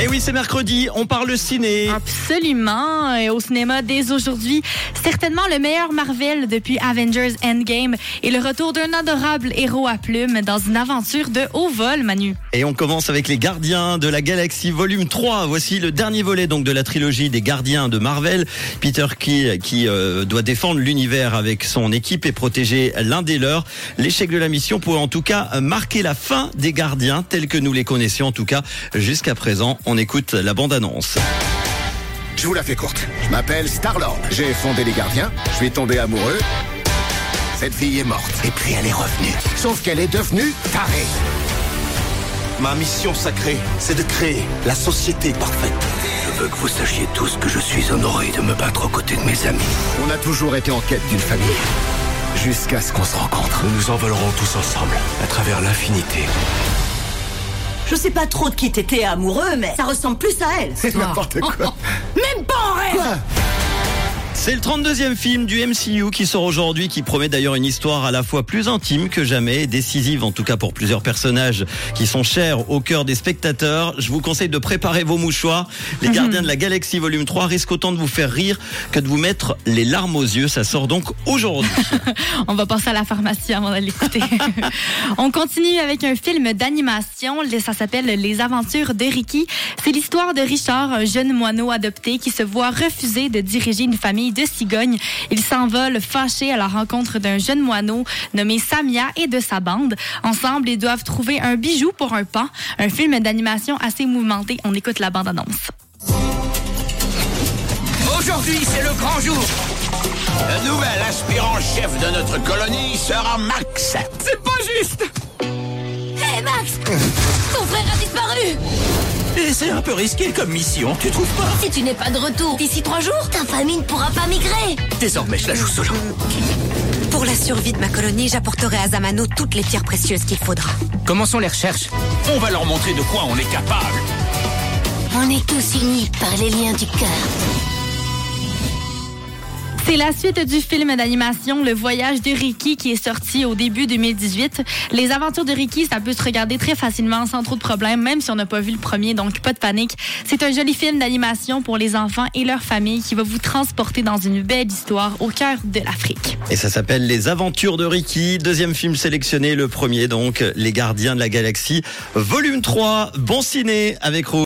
Et oui, c'est mercredi, on parle ciné. Absolument. Et au cinéma dès aujourd'hui, certainement le meilleur Marvel depuis Avengers Endgame et le retour d'un adorable héros à plumes dans une aventure de haut vol, Manu. Et on commence avec les Gardiens de la Galaxie volume 3. Voici le dernier volet donc de la trilogie des Gardiens de Marvel. Peter qui, qui euh, doit défendre l'univers avec son équipe et protéger l'un des leurs. L'échec de la mission pourrait en tout cas marquer la fin des Gardiens tels que nous les connaissions en tout cas jusqu'à présent. On écoute la bande-annonce. Je vous la fais courte. Je m'appelle Star-Lord. J'ai fondé les gardiens. Je suis tombé amoureux. Cette fille est morte. Et puis elle est revenue. Sauf qu'elle est devenue tarée. Ma mission sacrée, c'est de créer la société parfaite. Je veux que vous sachiez tous que je suis honoré de me battre aux côtés de mes amis. On a toujours été en quête d'une famille. Jusqu'à ce qu'on se rencontre. Nous nous envolerons tous ensemble, à travers l'infinité. Je sais pas trop de qui t'étais amoureux, mais ça ressemble plus à elle. C'est n'importe quoi. Même pas en rêve C'est le 32e film du MCU qui sort aujourd'hui, qui promet d'ailleurs une histoire à la fois plus intime que jamais, décisive en tout cas pour plusieurs personnages qui sont chers au cœur des spectateurs. Je vous conseille de préparer vos mouchoirs. Les Gardiens de la Galaxie volume 3 risquent autant de vous faire rire que de vous mettre les larmes aux yeux. Ça sort donc aujourd'hui. On va passer à la pharmacie avant de l'écouter. On continue avec un film d'animation. Ça s'appelle Les Aventures de Ricky. C'est l'histoire de Richard, un jeune moineau adopté qui se voit refuser de diriger une famille de cigognes. Il s'envole fâché à la rencontre d'un jeune moineau nommé Samia et de sa bande. Ensemble, ils doivent trouver un bijou pour un pan. Un film d'animation assez mouvementé. On écoute la bande-annonce. Aujourd'hui, c'est le grand jour. Le nouvel aspirant-chef de notre colonie sera Max. C'est pas juste Hé Max Ton frère a disparu C'est un peu risqué comme mission, tu trouves pas Si tu n'es pas de retour d'ici trois jours, ta famille ne pourra pas migrer Désormais, je la joue solo. Pour la survie de ma colonie, j'apporterai à Zamano toutes les pierres précieuses qu'il faudra. Commençons les recherches. On va leur montrer de quoi on est capable. On est tous unis par les liens du cœur. C'est la suite du film d'animation Le Voyage de Ricky qui est sorti au début 2018. Les aventures de Ricky, ça peut se regarder très facilement sans trop de problèmes, même si on n'a pas vu le premier, donc pas de panique. C'est un joli film d'animation pour les enfants et leurs familles qui va vous transporter dans une belle histoire au cœur de l'Afrique. Et ça s'appelle Les Aventures de Ricky. Deuxième film sélectionné, le premier donc, Les Gardiens de la Galaxie, volume 3. Bon ciné avec Rouge.